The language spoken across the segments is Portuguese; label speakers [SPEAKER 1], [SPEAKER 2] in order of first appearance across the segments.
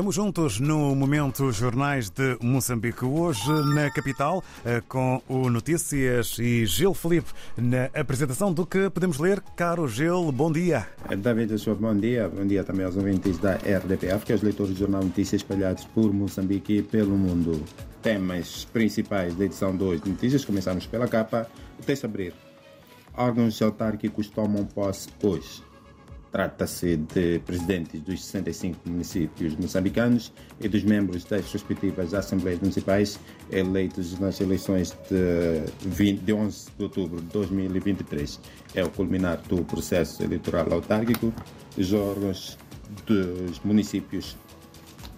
[SPEAKER 1] Estamos juntos no Momento Jornais de Moçambique. Hoje na capital, eh, com o Notícias e Gil Felipe na apresentação do que podemos ler. Caro Gil, bom dia.
[SPEAKER 2] David, bom dia. Bom dia também aos ouvintes da RDPF, que é os leitores do Jornal Notícias espalhados por Moçambique e pelo mundo. Temas principais da edição 2 de Notícias. Começamos pela capa. O texto abrir. Órgãos autárquicos tomam posse hoje. Trata-se de presidentes dos 65 municípios moçambicanos e dos membros das respectivas Assembleias Municipais eleitos nas eleições de, 20, de 11 de outubro de 2023. É o culminar do processo eleitoral autárquico. Os órgãos dos municípios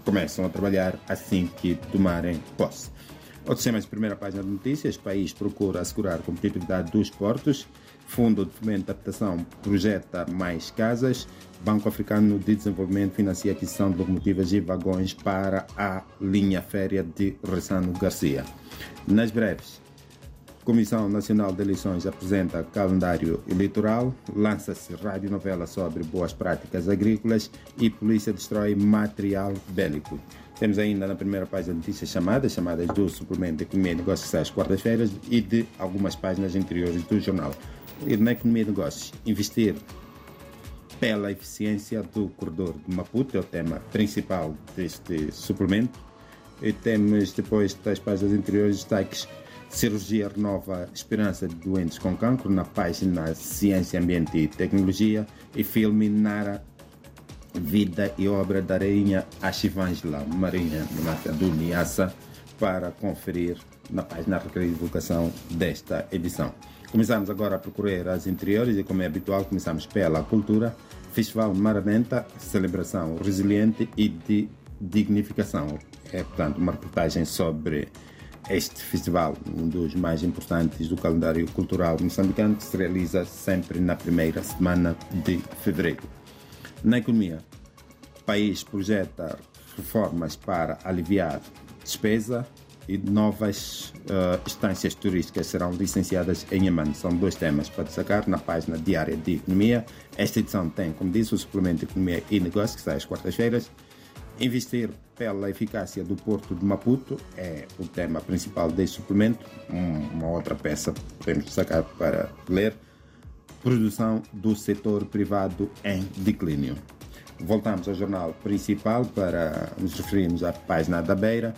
[SPEAKER 2] começam a trabalhar assim que tomarem posse. Outros temas de primeira página de notícias. O país procura assegurar a competitividade dos portos. Fundo de Fomento de Adaptação projeta mais casas. Banco Africano de Desenvolvimento financia aquisição de locomotivas e vagões para a linha férrea de Ressano Garcia. Nas breves, Comissão Nacional de Eleições apresenta calendário eleitoral, lança-se radionovela sobre boas práticas agrícolas e polícia destrói material bélico. Temos ainda na primeira página notícias chamadas, chamadas do suplemento Economia e Negócios às quartas-feiras e de algumas páginas interiores do jornal. E na Economia e Negócios, investir pela eficiência do corredor de Maputo é o tema principal deste suplemento. E temos depois das páginas interiores destaques Cirurgia renova esperança de doentes com cancro na página Ciência, Ambiente e Tecnologia e filme Nara Vida e Obra da Rainha Ashivangela Marinha Mata do Niassa para conferir na página Recreio e Divulgação desta edição. Começamos agora a procurar as interiores e, como é habitual, começamos pela cultura. Festival Maramenta, celebração resiliente e de dignificação. É, portanto, uma reportagem sobre este festival, um dos mais importantes do calendário cultural moçambicano, que se realiza sempre na primeira semana de fevereiro. Na economia, o país projeta reformas para aliviar despesa e novas uh, estâncias turísticas serão licenciadas em Yaman. São dois temas para destacar na página diária de Economia. Esta edição tem, como disse, o suplemento de Economia e Negócios, que sai às quartas-feiras. Investir pela eficácia do Porto de Maputo é o tema principal deste suplemento. Uma outra peça podemos destacar para ler. Produção do setor privado em declínio. Voltamos ao jornal principal para nos referirmos à página da Beira.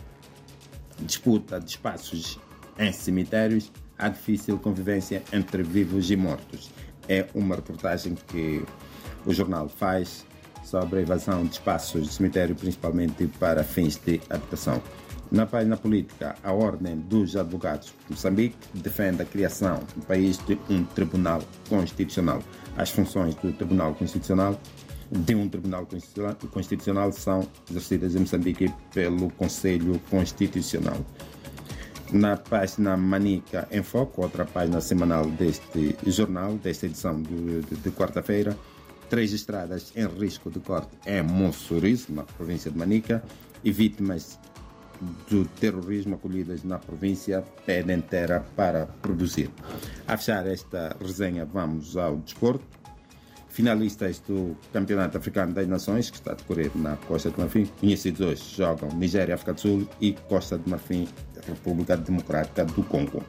[SPEAKER 2] Disputa de espaços em cemitérios. A difícil convivência entre vivos e mortos. É uma reportagem que o jornal faz sobre a invasão de espaços de cemitério, principalmente para fins de habitação. Na página política, a Ordem dos Advogados de Moçambique defende a criação no país de um Tribunal Constitucional. As funções do Tribunal Constitucional de um Tribunal Constitucional são exercidas em Moçambique pelo Conselho Constitucional. Na página Manica em Foco, outra página semanal deste jornal, desta edição de, de, de quarta-feira, três estradas em risco de corte em Monsorriso, na província de Manica, e vítimas do terrorismo acolhidas na província pedem terra para produzir. A fechar esta resenha, vamos ao desporto. Finalistas do Campeonato Africano das Nações, que está a decorrer na Costa de Marfim, conhecidos hoje, jogam Nigéria, África do Sul e Costa de Marfim, República Democrática do Congo.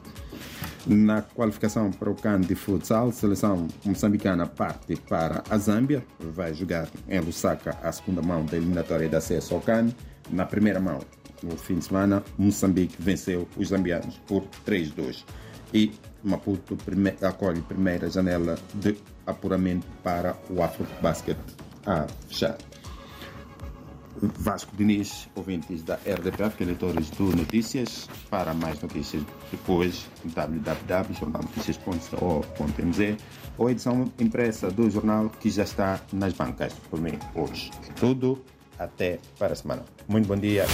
[SPEAKER 2] Na qualificação para o CAN de futsal, a seleção moçambicana parte para a Zâmbia, vai jogar em Lusaka a segunda mão da eliminatória de acesso ao CAN. Na primeira mão, no fim de semana, Moçambique venceu os zambianos por 3-2 e Maputo prime acolhe primeira janela de apuramento para o Afro Basket a fechar. Vasco Diniz, ouvintes da RDPF, leitores do Notícias. Para mais notícias depois, www.jornalnoticias.co.mz ou edição impressa do jornal que já está nas bancas. Por mim, hoje é tudo. Até para a semana. Muito bom dia.